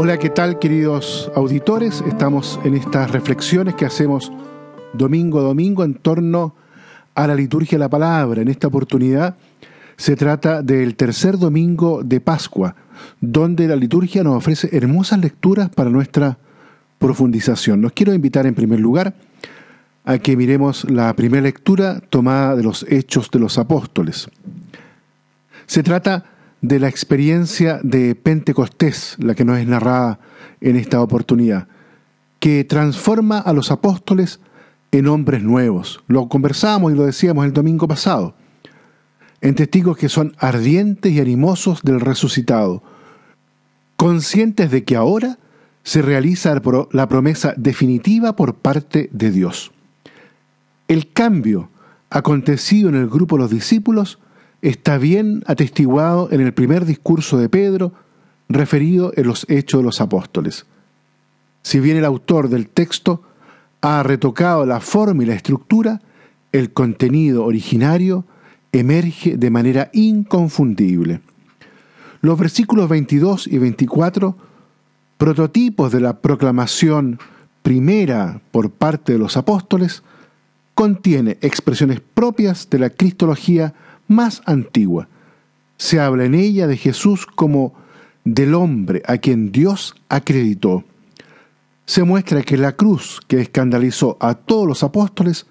Hola, ¿qué tal queridos auditores? Estamos en estas reflexiones que hacemos domingo a domingo en torno a la liturgia de la palabra. En esta oportunidad se trata del tercer domingo de Pascua, donde la liturgia nos ofrece hermosas lecturas para nuestra profundización. Los quiero invitar en primer lugar a que miremos la primera lectura tomada de los Hechos de los Apóstoles. Se trata de la experiencia de Pentecostés, la que nos es narrada en esta oportunidad, que transforma a los apóstoles en hombres nuevos. Lo conversamos y lo decíamos el domingo pasado, en testigos que son ardientes y animosos del resucitado, conscientes de que ahora se realiza la promesa definitiva por parte de Dios. El cambio acontecido en el grupo de los discípulos está bien atestiguado en el primer discurso de Pedro, referido en los Hechos de los Apóstoles. Si bien el autor del texto ha retocado la forma y la estructura, el contenido originario emerge de manera inconfundible. Los versículos 22 y 24, prototipos de la proclamación primera por parte de los apóstoles, contiene expresiones propias de la cristología más antigua. Se habla en ella de Jesús como del hombre a quien Dios acreditó. Se muestra que la cruz que escandalizó a todos los apóstoles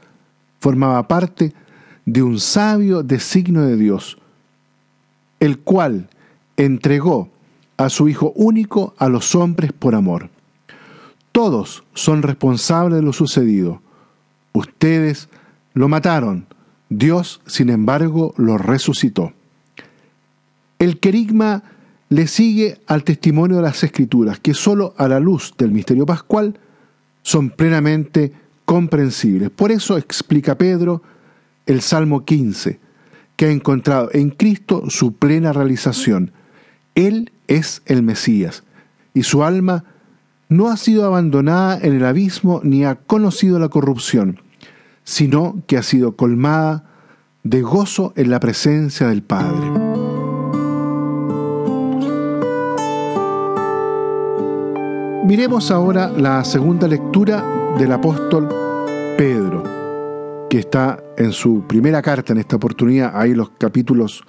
formaba parte de un sabio designio de Dios, el cual entregó a su Hijo único a los hombres por amor. Todos son responsables de lo sucedido. Ustedes lo mataron, Dios, sin embargo, lo resucitó. El querigma le sigue al testimonio de las Escrituras, que sólo a la luz del misterio pascual son plenamente comprensibles. Por eso explica Pedro el Salmo 15, que ha encontrado en Cristo su plena realización. Él es el Mesías, y su alma no ha sido abandonada en el abismo ni ha conocido la corrupción sino que ha sido colmada de gozo en la presencia del Padre. Miremos ahora la segunda lectura del apóstol Pedro, que está en su primera carta en esta oportunidad, ahí los capítulos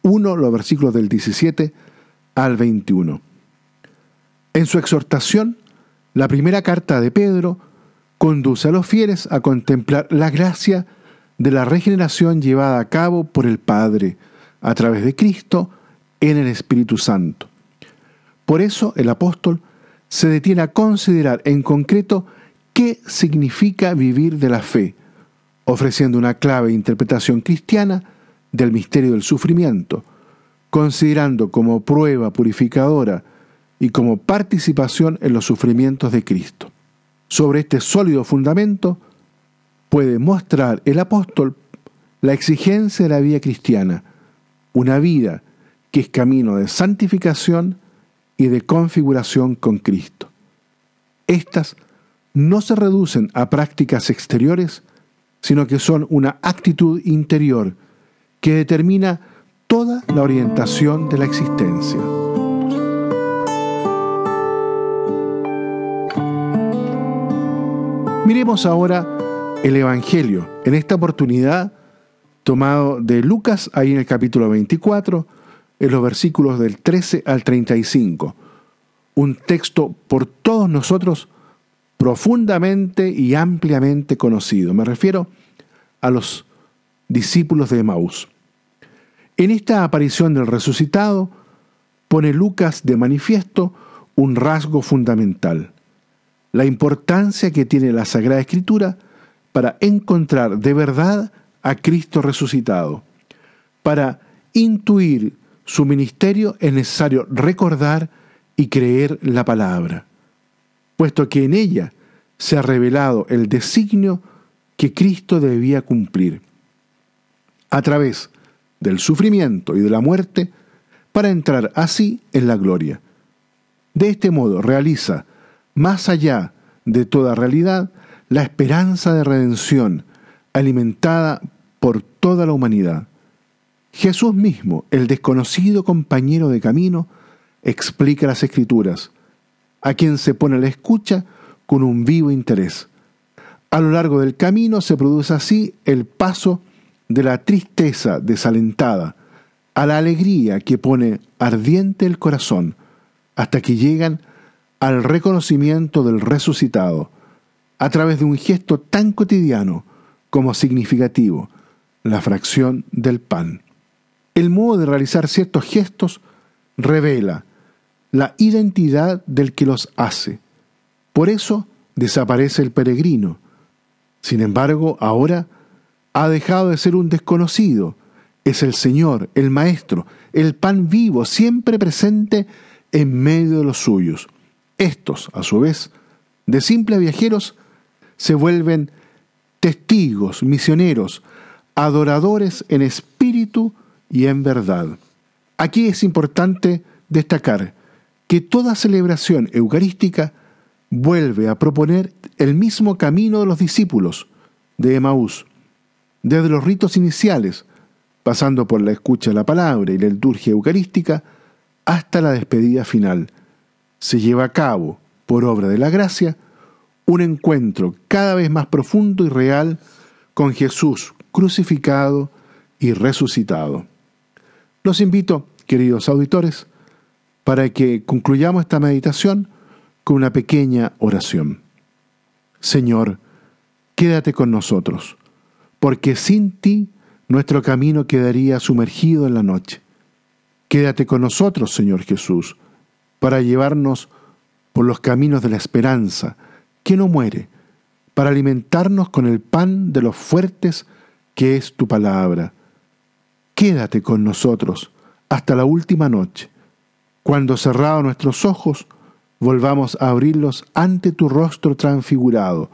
1, los versículos del 17 al 21. En su exhortación, la primera carta de Pedro conduce a los fieles a contemplar la gracia de la regeneración llevada a cabo por el Padre a través de Cristo en el Espíritu Santo. Por eso el apóstol se detiene a considerar en concreto qué significa vivir de la fe, ofreciendo una clave interpretación cristiana del misterio del sufrimiento, considerando como prueba purificadora y como participación en los sufrimientos de Cristo. Sobre este sólido fundamento puede mostrar el apóstol la exigencia de la vida cristiana, una vida que es camino de santificación y de configuración con Cristo. Estas no se reducen a prácticas exteriores, sino que son una actitud interior que determina toda la orientación de la existencia. Miremos ahora el Evangelio, en esta oportunidad tomado de Lucas, ahí en el capítulo 24, en los versículos del 13 al 35. Un texto por todos nosotros profundamente y ampliamente conocido. Me refiero a los discípulos de Maús. En esta aparición del resucitado pone Lucas de manifiesto un rasgo fundamental la importancia que tiene la Sagrada Escritura para encontrar de verdad a Cristo resucitado. Para intuir su ministerio es necesario recordar y creer la palabra, puesto que en ella se ha revelado el designio que Cristo debía cumplir. A través del sufrimiento y de la muerte, para entrar así en la gloria. De este modo realiza más allá de toda realidad, la esperanza de redención alimentada por toda la humanidad. Jesús mismo, el desconocido compañero de camino, explica las escrituras. a quien se pone la escucha con un vivo interés. A lo largo del camino se produce así el paso de la tristeza desalentada a la alegría que pone ardiente el corazón, hasta que llegan al reconocimiento del resucitado, a través de un gesto tan cotidiano como significativo, la fracción del pan. El modo de realizar ciertos gestos revela la identidad del que los hace. Por eso desaparece el peregrino. Sin embargo, ahora ha dejado de ser un desconocido. Es el Señor, el Maestro, el pan vivo, siempre presente en medio de los suyos. Estos, a su vez, de simples viajeros, se vuelven testigos, misioneros, adoradores en espíritu y en verdad. Aquí es importante destacar que toda celebración eucarística vuelve a proponer el mismo camino de los discípulos de Emaús, desde los ritos iniciales, pasando por la escucha de la palabra y la liturgia eucarística, hasta la despedida final. Se lleva a cabo, por obra de la gracia, un encuentro cada vez más profundo y real con Jesús crucificado y resucitado. Los invito, queridos auditores, para que concluyamos esta meditación con una pequeña oración. Señor, quédate con nosotros, porque sin ti nuestro camino quedaría sumergido en la noche. Quédate con nosotros, Señor Jesús, para llevarnos por los caminos de la esperanza, que no muere, para alimentarnos con el pan de los fuertes que es tu palabra. Quédate con nosotros hasta la última noche, cuando cerrados nuestros ojos, volvamos a abrirlos ante tu rostro transfigurado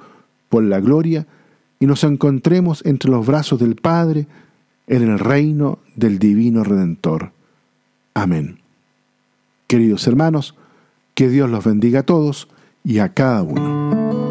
por la gloria y nos encontremos entre los brazos del Padre en el reino del Divino Redentor. Amén. Queridos hermanos, que Dios los bendiga a todos y a cada uno.